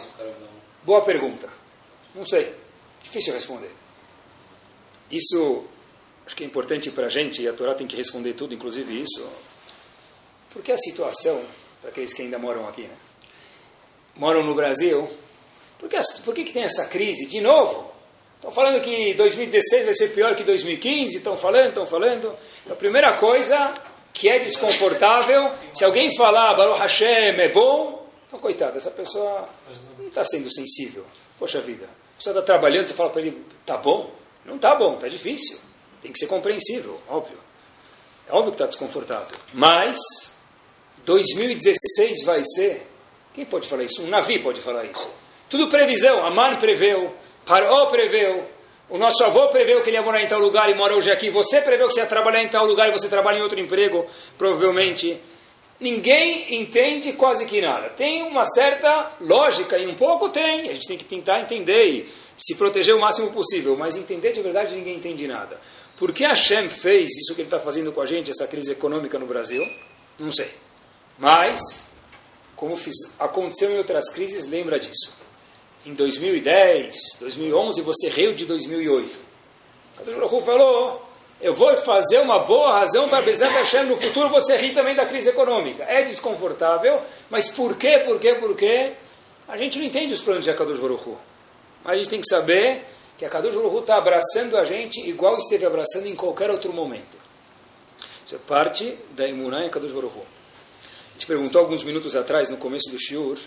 Boa pergunta. Não sei. Difícil responder. Isso acho que é importante para a gente, e a Torá tem que responder tudo, inclusive isso. Porque a situação, para aqueles que ainda moram aqui, né? Moram no Brasil, por que, por que, que tem essa crise? De novo, estão falando que 2016 vai ser pior que 2015, estão falando, estão falando. Então, a primeira coisa que é desconfortável, se alguém falar Baruch Hashem é bom, então, coitado, essa pessoa não está sendo sensível. Poxa vida, você está trabalhando, você fala para ele, tá bom? Não tá bom, tá difícil. Tem que ser compreensível, óbvio. É óbvio que está desconfortável. Mas 2016 vai ser. Quem pode falar isso? Um navio pode falar isso. Tudo previsão. Aman preveu, Paró preveu, o nosso avô preveu que ele ia morar em tal lugar e mora hoje aqui. Você preveu que você ia trabalhar em tal lugar e você trabalha em outro emprego, provavelmente. Ninguém entende quase que nada. Tem uma certa lógica e um pouco tem. A gente tem que tentar entender e se proteger o máximo possível. Mas entender de verdade ninguém entende nada. Por que Hashem fez isso que ele está fazendo com a gente, essa crise econômica no Brasil? Não sei. Mas, como fiz, aconteceu em outras crises, lembra disso. Em 2010, 2011, você riu de 2008. Kadosh Baruch falou, eu vou fazer uma boa razão para Bezat Hashem no futuro você rir também da crise econômica. É desconfortável, mas por quê, por quê, por quê? A gente não entende os planos de Akadosh Baruch Mas a gente tem que saber que a Kadosh Baruch está abraçando a gente igual esteve abraçando em qualquer outro momento. Isso é parte da Emunah em Kadosh Baruch gente perguntou alguns minutos atrás, no começo do Shiur,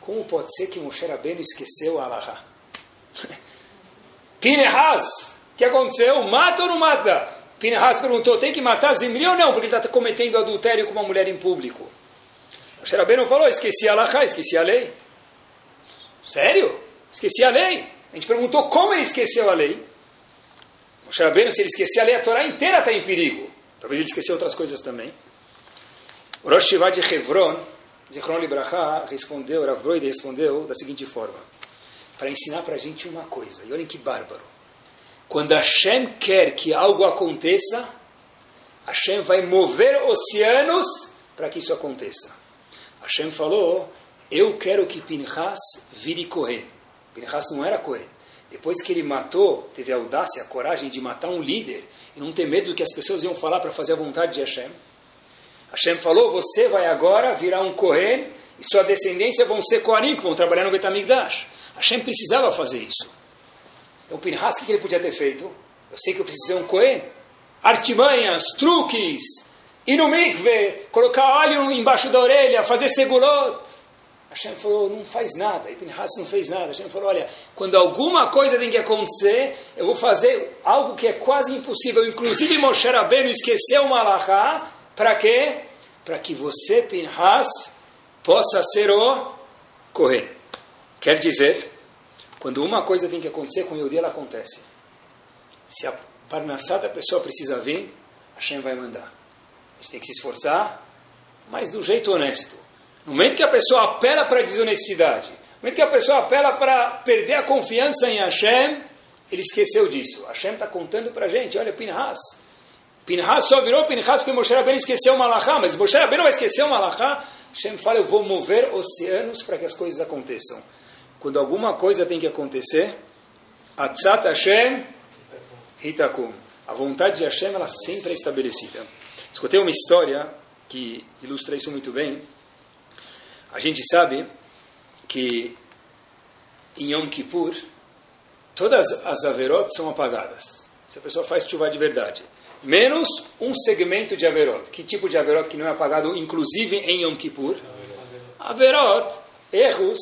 como pode ser que Moshe Rabbeinu esqueceu a Alaha? Pinehas, o que aconteceu? Mata ou não mata? Pinehas perguntou, tem que matar Zimri ou não? Porque ele está cometendo adultério com uma mulher em público. Moshe Rabbeinu falou, esqueci a Alaha, esqueci a lei. Sério? Esqueci a lei. A gente perguntou como ele esqueceu a lei. Moshe Rabbeinu, se ele esquecer a lei, a Torá inteira está em perigo. Talvez ele esqueceu outras coisas também. O Rosh Shiva de Hebron, Zichron Libraha respondeu, Rav Broide respondeu da seguinte forma, para ensinar para a gente uma coisa, e olhem que bárbaro. Quando Hashem quer que algo aconteça, Hashem vai mover oceanos para que isso aconteça. Hashem falou, eu quero que Pinchas vire Kohen. Pinchas não era Kohen. Depois que ele matou, teve a audácia, a coragem de matar um líder e não ter medo do que as pessoas iam falar para fazer a vontade de Hashem. Hashem falou, você vai agora virar um Kohen e sua descendência vão ser Kohanim, que vão trabalhar no Betamigdash. Hashem precisava fazer isso. Então, Pinhas, o que ele podia ter feito? Eu sei que eu preciso ser um Kohen. Artimanhas, truques, ir no mikve, colocar óleo embaixo da orelha, fazer segulot. Hashem falou, não faz nada. E Pinhas não fez nada. Hashem falou, olha, quando alguma coisa tem que acontecer, eu vou fazer algo que é quase impossível. Inclusive Moshe Rabbeinu esqueceu uma alahá, para quê? Para que você, Pinhas, possa ser o correr. Quer dizer, quando uma coisa tem que acontecer, com o Yodi ela acontece. Se a parnassá da pessoa precisa vir, Hashem vai mandar. A gente tem que se esforçar, mas do jeito honesto. No momento que a pessoa apela para a desonestidade, no momento que a pessoa apela para perder a confiança em Hashem, ele esqueceu disso. Hashem está contando para a gente, olha, Pinhas, Pinhas só virou Pinhas porque Moshe Rabbeinu esqueceu uma alahá, mas Moshe Rabbeinu vai esquecer uma alahá. Hashem fala, eu vou mover oceanos para que as coisas aconteçam. Quando alguma coisa tem que acontecer, Atzat Hashem Hitakum. A vontade de Hashem, ela sempre é estabelecida. Escutei uma história que ilustra isso muito bem. A gente sabe que em Yom Kippur, todas as averot são apagadas. Se a pessoa faz chuva de verdade menos um segmento de Averot. Que tipo de Averot que não é apagado, inclusive em Yom Kippur? Averot, erros,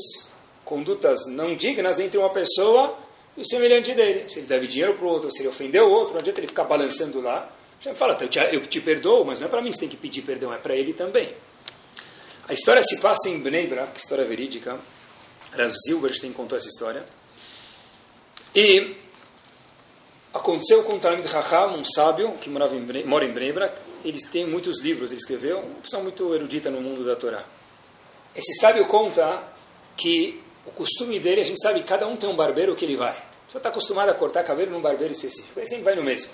condutas não dignas entre uma pessoa e o semelhante dele. Se ele deve dinheiro para o outro, se ele ofendeu o outro, não adianta ele ficar balançando lá. Já fala, eu te, eu te perdoo, mas não é para mim que você tem que pedir perdão, é para ele também. A história se passa em Bnei Brak, história verídica. Ras Zilberstein contou essa história. E Aconteceu com Talmud Raham, um sábio que morava em mora em Brebrak. Ele tem muitos livros, ele escreveu, uma pessoa muito erudita no mundo da Torá. Esse sábio conta que o costume dele, a gente sabe, cada um tem um barbeiro que ele vai. Só está acostumado a cortar cabelo num barbeiro específico. Ele sempre vai no mesmo.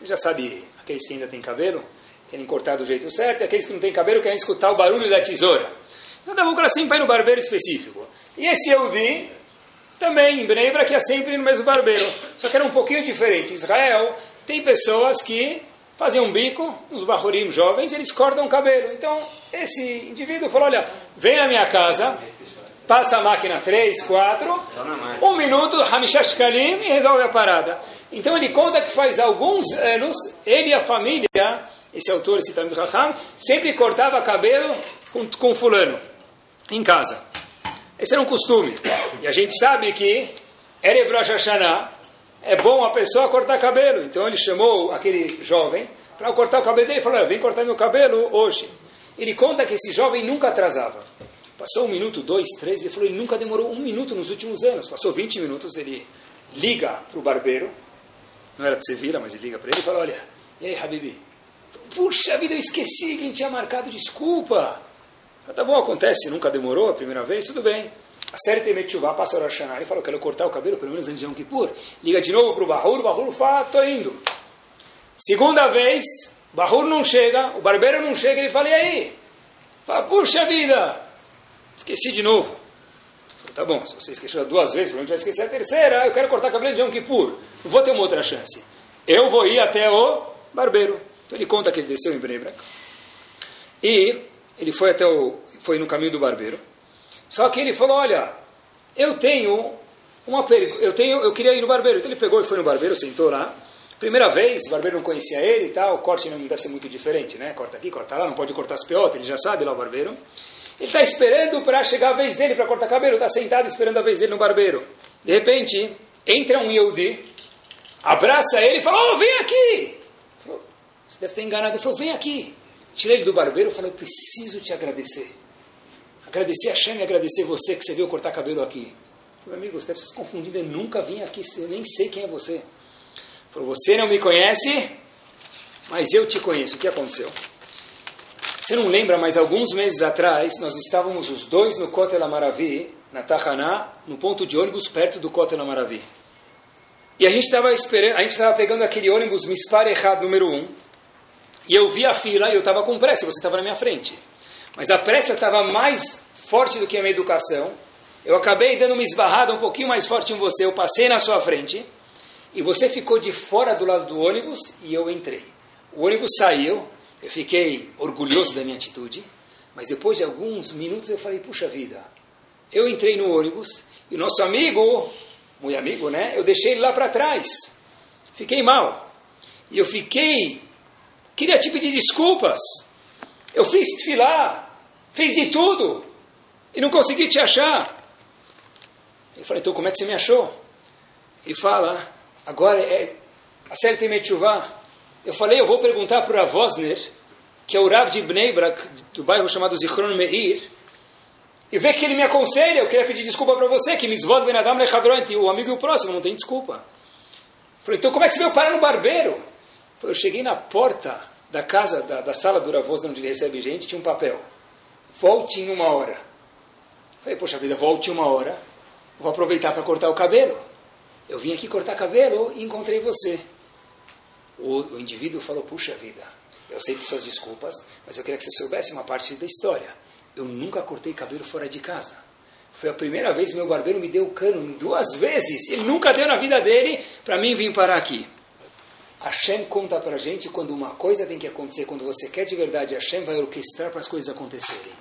Ele já sabe, aqueles que ainda têm cabelo, querem cortar do jeito certo, e aqueles que não têm cabelo querem escutar o barulho da tesoura. Então, da boca sempre vai no barbeiro específico. E esse Eudi, também em Bnei que é sempre no mesmo barbeiro. Só que era um pouquinho diferente. Israel tem pessoas que fazem um bico, uns barrorim jovens, eles cortam o cabelo. Então, esse indivíduo falou, olha, vem à minha casa, passa a máquina 3, 4, um minuto, Hamishash Kalim, e resolve a parada. Então ele conta que faz alguns anos, ele e a família, esse autor, esse Talmud Raham, sempre cortava cabelo com, com fulano, em casa. Esse era um costume. E a gente sabe que Erev Rosh Hashanah, é bom a pessoa cortar cabelo. Então ele chamou aquele jovem para cortar o cabelo dele e falou: Vem cortar meu cabelo hoje. Ele conta que esse jovem nunca atrasava. Passou um minuto, dois, três, ele falou: Ele nunca demorou um minuto nos últimos anos. Passou 20 minutos, ele liga para o barbeiro, não era de Sevilla, mas ele liga para ele e fala: Olha, e aí, Habibi? Puxa vida, eu esqueci que a gente tinha marcado, desculpa. Tá bom, acontece, nunca demorou a primeira vez, tudo bem. A série tem Metchuvá, passa o Rosh Ele falou, quero cortar o cabelo, pelo menos antes de Yom Kippur. Liga de novo para o Bahur, o Bahur fala, tô indo. Segunda vez, Bahur não chega, o barbeiro não chega, ele fala, e aí? Fala, puxa vida, esqueci de novo. Falei, tá bom, se você esqueceu duas vezes, provavelmente vai esquecer a terceira, eu quero cortar o cabelo de Yom Kippur. Não vou ter uma outra chance. Eu vou ir até o barbeiro. Então ele conta que ele desceu em Bnei E ele foi até o, foi no caminho do barbeiro. Só que ele falou, olha, eu tenho uma eu tenho, eu queria ir no barbeiro. Então ele pegou e foi no barbeiro, sentou lá. Primeira vez, o barbeiro não conhecia ele e tal, o corte não deve ser muito diferente, né? Corta aqui, corta lá, não pode cortar as peotas, ele já sabe lá o barbeiro. Ele está esperando para chegar a vez dele para cortar cabelo, está sentado esperando a vez dele no barbeiro. De repente, entra um Yehudi, abraça ele e fala, oh, vem aqui! Você deve ter enganado. Ele falou, vem aqui. Tirei ele do barbeiro e falei, eu preciso te agradecer. Agradecer a Shem e agradecer você que você veio cortar cabelo aqui. Meu amigo, você deve se confundindo, eu nunca vim aqui, eu nem sei quem é você. Ele falou, você não me conhece, mas eu te conheço. O que aconteceu? Você não lembra, mas alguns meses atrás, nós estávamos os dois no Kotel Amaravi, na Tahaná, no ponto de ônibus perto do Kotel Amaravi. E a gente estava esperando, a gente estava pegando aquele ônibus Mispar errado número 1, um, e eu vi a fila e eu estava com pressa, você estava na minha frente. Mas a pressa estava mais forte do que a minha educação. Eu acabei dando uma esbarrada um pouquinho mais forte em você, eu passei na sua frente, e você ficou de fora do lado do ônibus e eu entrei. O ônibus saiu, eu fiquei orgulhoso da minha atitude, mas depois de alguns minutos eu falei, puxa vida, eu entrei no ônibus e o nosso amigo, muito amigo, né? Eu deixei ele lá para trás. Fiquei mal. E eu fiquei Queria te pedir desculpas. Eu fiz filar, fiz de tudo e não consegui te achar. Ele falou, então como é que você me achou? Ele fala, agora é a série tem Metchuvá. Eu falei, eu vou perguntar para o Ravosner, que é o Rav de Bnei Brak, do bairro chamado Zichron Meir, e ver que ele me aconselha. Eu queria pedir desculpa para você, que Mitzvot Ben Adam Lechadron, o amigo e o próximo, não tem desculpa. Eu falei, então como é que você veio parar no barbeiro? Eu cheguei na porta da casa, da, da sala do Ravoz, onde ele recebe gente, tinha um papel. Volte em uma hora. Falei, poxa vida, volte uma hora. Vou aproveitar para cortar o cabelo. Eu vim aqui cortar cabelo e encontrei você. O, o indivíduo falou, puxa vida, eu sei de suas desculpas, mas eu queria que você soubesse uma parte da história. Eu nunca cortei cabelo fora de casa. Foi a primeira vez que meu barbeiro me deu cano duas vezes. Ele nunca deu na vida dele para mim vir parar aqui. Hashem conta para a gente quando uma coisa tem que acontecer, quando você quer de verdade, Hashem vai orquestrar para as coisas acontecerem.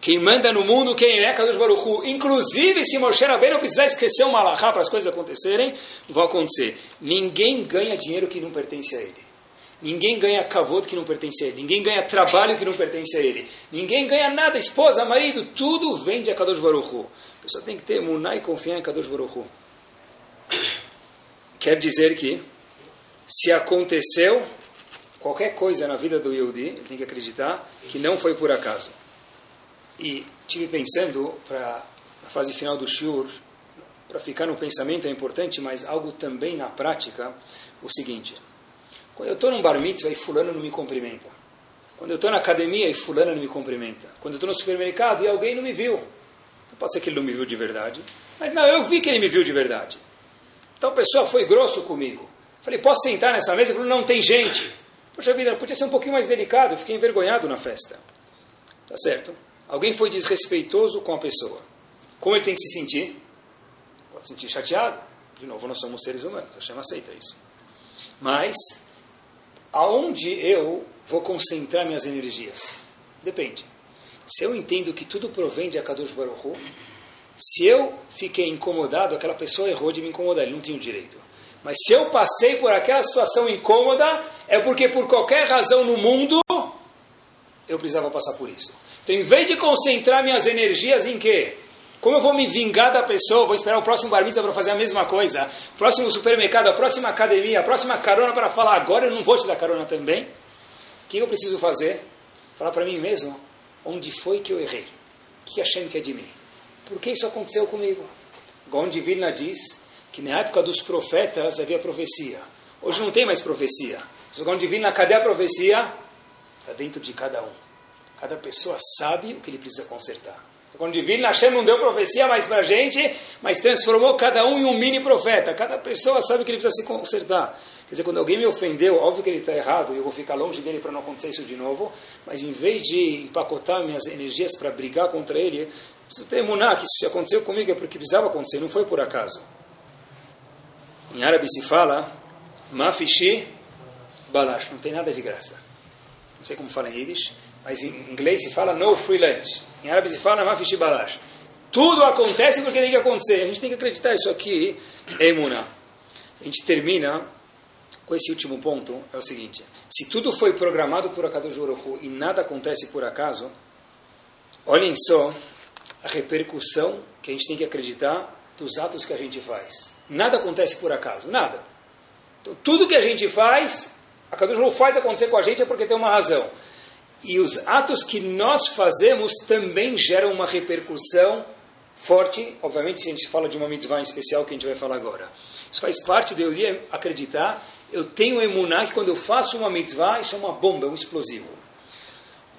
Quem manda no mundo, quem é Kadosh Baruch Hu. Inclusive, se Moshe Rabbeinu precisar esquecer uma alahá para as coisas acontecerem, vão acontecer. Ninguém ganha dinheiro que não pertence a ele. Ninguém ganha kavod que não pertence a ele. Ninguém ganha trabalho que não pertence a ele. Ninguém ganha nada, esposa, marido, tudo vem de Kadosh Baruch Hu. A pessoa tem que ter muná e confiar em Kadosh Baruch Hu. Quer dizer que se aconteceu qualquer coisa na vida do Yehudi, ele tem que acreditar que não foi por acaso. E tive pensando, para a fase final do Shur, para ficar no pensamento é importante, mas algo também na prática, o seguinte. Quando eu estou num bar mitzvah e fulano não me cumprimenta. Quando eu estou na academia e fulano não me cumprimenta. Quando eu estou no supermercado e alguém não me viu. Então pode ser que ele não me viu de verdade. Mas não, eu vi que ele me viu de verdade. Então a pessoa foi grosso comigo. Falei, posso sentar nessa mesa? Ele falou, não, tem gente. Poxa vida, podia ser um pouquinho mais delicado, fiquei envergonhado na festa. Tá certo? Alguém foi desrespeitoso com a pessoa. Como ele tem que se sentir? Pode se sentir chateado. De novo, nós somos seres humanos, a chama aceita isso. Mas, aonde eu vou concentrar minhas energias? Depende. Se eu entendo que tudo provém de Akadosh Baruch Hu, se eu fiquei incomodado, aquela pessoa errou de me incomodar, ele não tinha o direito. Mas se eu passei por aquela situação incômoda, é porque por qualquer razão no mundo eu precisava passar por isso. Então, em vez de concentrar minhas energias em quê? Como eu vou me vingar da pessoa? Vou esperar o próximo bar para fazer a mesma coisa? Próximo supermercado, a próxima academia, a próxima carona para falar agora eu não vou te dar carona também? O que eu preciso fazer? Falar para mim mesmo onde foi que eu errei. O que Hashem quer de mim? Por que isso aconteceu comigo? Gondi Vilna diz que na época dos profetas havia profecia. Hoje não tem mais profecia. Se Gondi Vilna, cadê a profecia? Está dentro de cada um. Cada pessoa sabe o que ele precisa consertar. Quando divino, Hashem não deu profecia mais para a gente, mas transformou cada um em um mini profeta. Cada pessoa sabe que ele precisa se consertar. Quer dizer, quando alguém me ofendeu, óbvio que ele está errado, eu vou ficar longe dele para não acontecer isso de novo, mas em vez de empacotar minhas energias para brigar contra ele, preciso ter emuná que isso aconteceu comigo é porque precisava acontecer, não foi por acaso. Em árabe se fala, mafishi balash, não tem nada de graça. Não sei como fala em Yiddish, mas em inglês se fala no free lunch. Em árabe se fala mafishi balash. Tudo acontece porque tem que acontecer. A gente tem que acreditar isso aqui é. A gente termina com esse último ponto, é o seguinte. Se tudo foi programado por Baruch e nada acontece por acaso, olhem só a repercussão que a gente tem que acreditar dos atos que a gente faz. Nada acontece por acaso, nada. Então, tudo que a gente faz, a Kadosh faz acontecer com a gente é porque tem uma razão. E os atos que nós fazemos também geram uma repercussão forte. Obviamente, se a gente fala de uma mitzvah em especial que a gente vai falar agora. Isso faz parte de eu acreditar eu tenho emuná que quando eu faço uma mitzvah, isso é uma bomba, é um explosivo.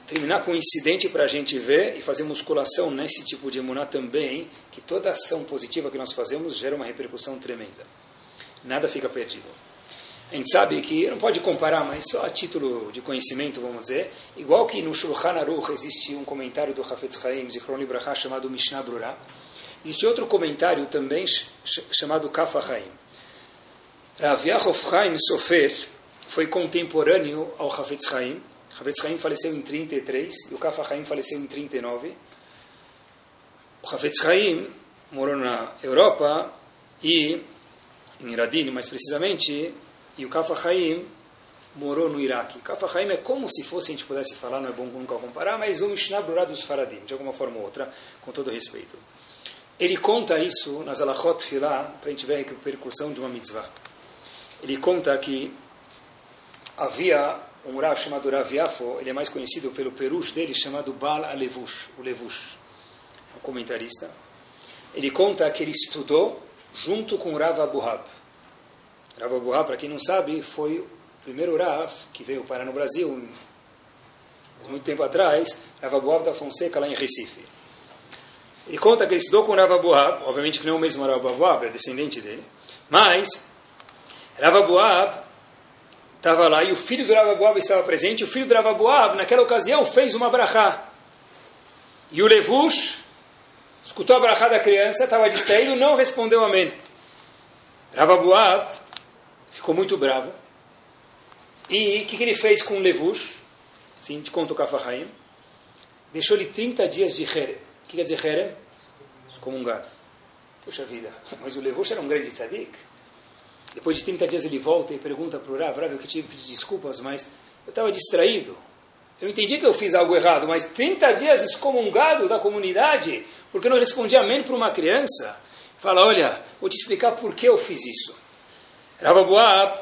Terminar com um incidente para a gente ver e fazer musculação nesse tipo de emuná também, que toda ação positiva que nós fazemos gera uma repercussão tremenda. Nada fica perdido. A gente sabe que, não pode comparar, mas só a título de conhecimento, vamos dizer, igual que no Shulchan Aruch existe um comentário do Hafetz Chaim, Zichron Libraha, chamado Mishnah Brura, existe outro comentário também chamado Kafa Chaim. Rav Yaakov Chaim Sofer foi contemporâneo ao Hafetz Chaim. Hafetz Chaim faleceu em 33 e o Kafa Chaim faleceu em 39. O Hafetz Chaim morou na Europa e em Iradini, mais precisamente, e o Kafa Chaim morou no Iraque. Kafa Chaim é como se fosse, a gente pudesse falar, não é bom nunca comparar, mas o Mishnah dos Faradim, de alguma forma ou outra, com todo respeito. Ele conta isso nas Alachot Filah, para a gente ver a repercussão de uma mitzvah. Ele conta que havia um Rav chamado Rav Yafo, ele é mais conhecido pelo perush dele, chamado Bal Alevush, o Levush, um comentarista. Ele conta que ele estudou junto com Rav Abuhab. Rav Abuhab, para quem não sabe, foi o primeiro Rav que veio parar no Brasil, muito tempo atrás, Rav Abuhab da Fonseca, lá em Recife. Ele conta que ele estudou com Rav Abuhab, obviamente que não é o mesmo Rav Abuhab, é descendente dele, mas Rav Abuab estava lá e o filho do Rav Abuab estava presente. O filho do Rav Abuab, naquela ocasião, fez uma brachá. E o Levush escutou a brachá da criança, estava distraído, não respondeu amém. Rav Abuab ficou muito bravo. E o que, que, ele fez com o Levush? Sim, te conta o Kafahaim. Deixou-lhe 30 dias de Herem. O que quer dizer Herem? Excomungado. Puxa vida, mas o Levush era um grande tzadik. Depois de 30 dias ele volta e pergunta para o Rav, Rav, eu que tive desculpas, mas eu estava distraído. Eu entendi que eu fiz algo errado, mas 30 dias excomungado da comunidade, porque não respondi amém para uma criança. Fala, olha, vou te explicar por que eu fiz isso. Rav Abuab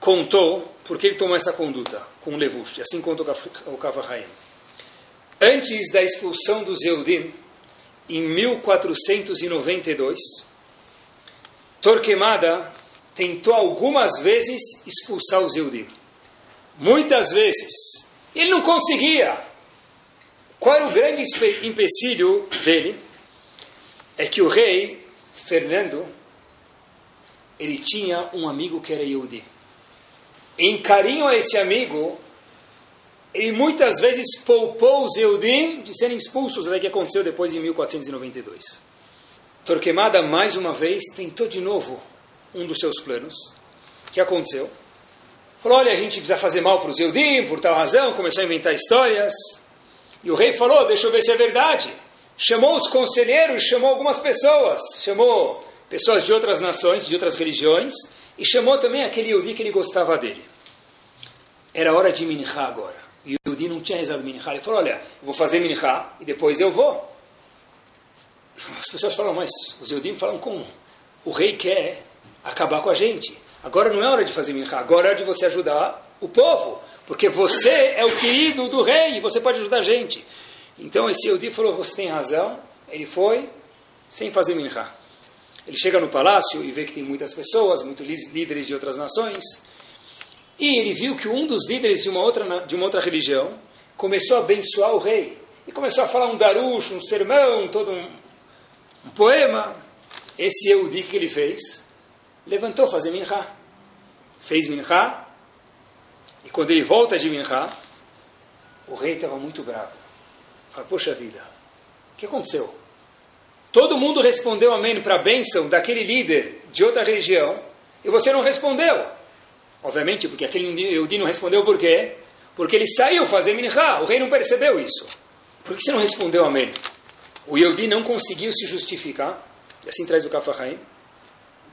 contou por que ele tomou essa conduta com o Levush, assim conta o Kavahaim. Antes da expulsão dos Eudim, em 1492, Torquemada tentou algumas vezes expulsar os Eudim. Muitas vezes. Ele não conseguia. Qual era o grande empecilho dele? É que o rei Fernando ele tinha um amigo que era Yehudi. Em carinho a esse amigo, ele muitas vezes poupou os Eudim de serem expulsos, até que aconteceu depois em 1492. Torquemada, mais uma vez, tentou de novo um dos seus planos. O que aconteceu? Falou, olha, a gente precisa fazer mal para os Eudim, por tal razão, começou a inventar histórias. E o rei falou, deixa eu ver se é verdade. Chamou os conselheiros, chamou algumas pessoas, chamou pessoas de outras nações, de outras religiões, e chamou também aquele Yehudi que ele gostava dele. Era hora de Minha agora. E o Yehudi não tinha rezado Minha. Ele falou, olha, eu vou fazer Minha e depois eu vou. As pessoas falam, mas os Eudim falam como? O rei quer acabar com a gente. Agora não é hora de fazer minha, agora é hora de você ajudar o povo. Porque você é o querido do rei e você pode ajudar a gente. Então esse Eudi falou, você tem razão. Ele foi sem fazer minha. Ele chega no palácio e vê que tem muitas pessoas, muitos líderes de outras nações. E ele viu que um dos líderes de uma outra, de uma outra religião começou a abençoar o rei. E começou a falar um darush, um sermão, todo um, um poema. Esse Eudi que ele fez, levantou fazer minha. Fez minha. E quando ele volta de minha, o rei estava muito bravo. Fala, poxa vida, o que aconteceu? Todo mundo respondeu amém para a bênção daquele líder de outra região e você não respondeu. Obviamente, porque aquele Yehudi não respondeu por quê? Porque ele saiu fazer minhá, o rei não percebeu isso. Por que você não respondeu amém? O Yehudi não conseguiu se justificar, e assim traz o Kafahaim.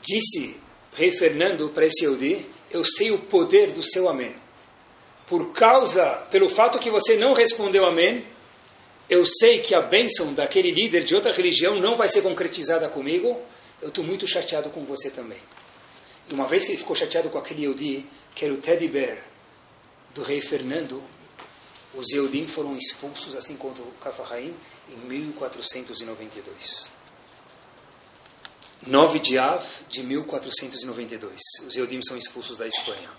Disse rei Fernando para esse Yehudi, eu sei o poder do seu amém. Por causa, pelo fato que você não respondeu amém, eu sei que a bênção daquele líder de outra religião não vai ser concretizada comigo, eu estou muito chateado com você também. E uma vez que ele ficou chateado com aquele Yehudi, que era o teddy bear do rei Fernando, os Yehudim foram expulsos, assim quanto o Kafahaim, em 1492. 9 de Av de 1492. Os Yehudim são expulsos da Espanha.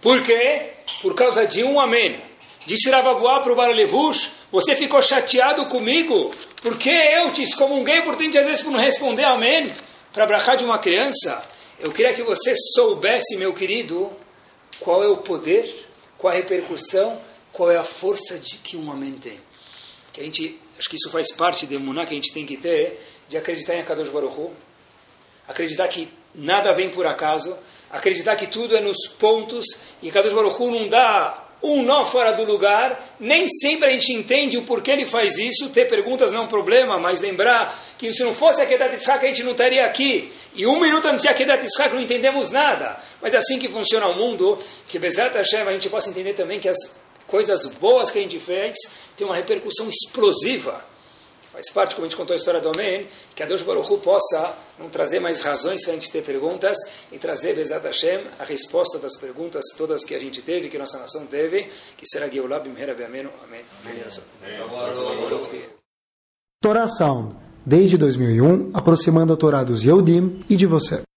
Por quê? Por causa de um amém. Disse Ravabuá para o Baralevush, você ficou chateado comigo porque eu te excomunguei por 30 vezes por não responder amém para abraçar de uma criança. Eu queria que você soubesse, meu querido, qual é o poder, qual a repercussão, qual é a força de que um amém tem. Que a gente, acho que isso faz parte de emuná que a gente tem que ter, de acreditar em Akadosh Baruch acreditar que nada vem por acaso, acreditar que tudo é nos pontos e Kadosh Baruch não dá um nó fora do lugar, nem sempre a gente entende o porquê ele faz isso. Ter perguntas não é um problema, mas lembrar que se não fosse a Kedat Yitzhak, a gente não estaria aqui. E um minuto antes de a Kedat Yitzhak não entendemos nada. Mas é assim que funciona o mundo, que Bezat Hashem a gente possa entender também que as coisas boas que a gente fez têm uma repercussão explosiva. Faz parte, como a gente contou a história do Amém, que a Deus Baruch Hu possa não trazer mais razões para a gente ter perguntas e trazer, Bezat Hashem, a resposta das perguntas todas que a gente teve, que nossa nação teve, que será Geulah Bimhera Be'amenu. Amém. Torá Sound, desde 2001, aproximando a Torá dos Yehudim e de você.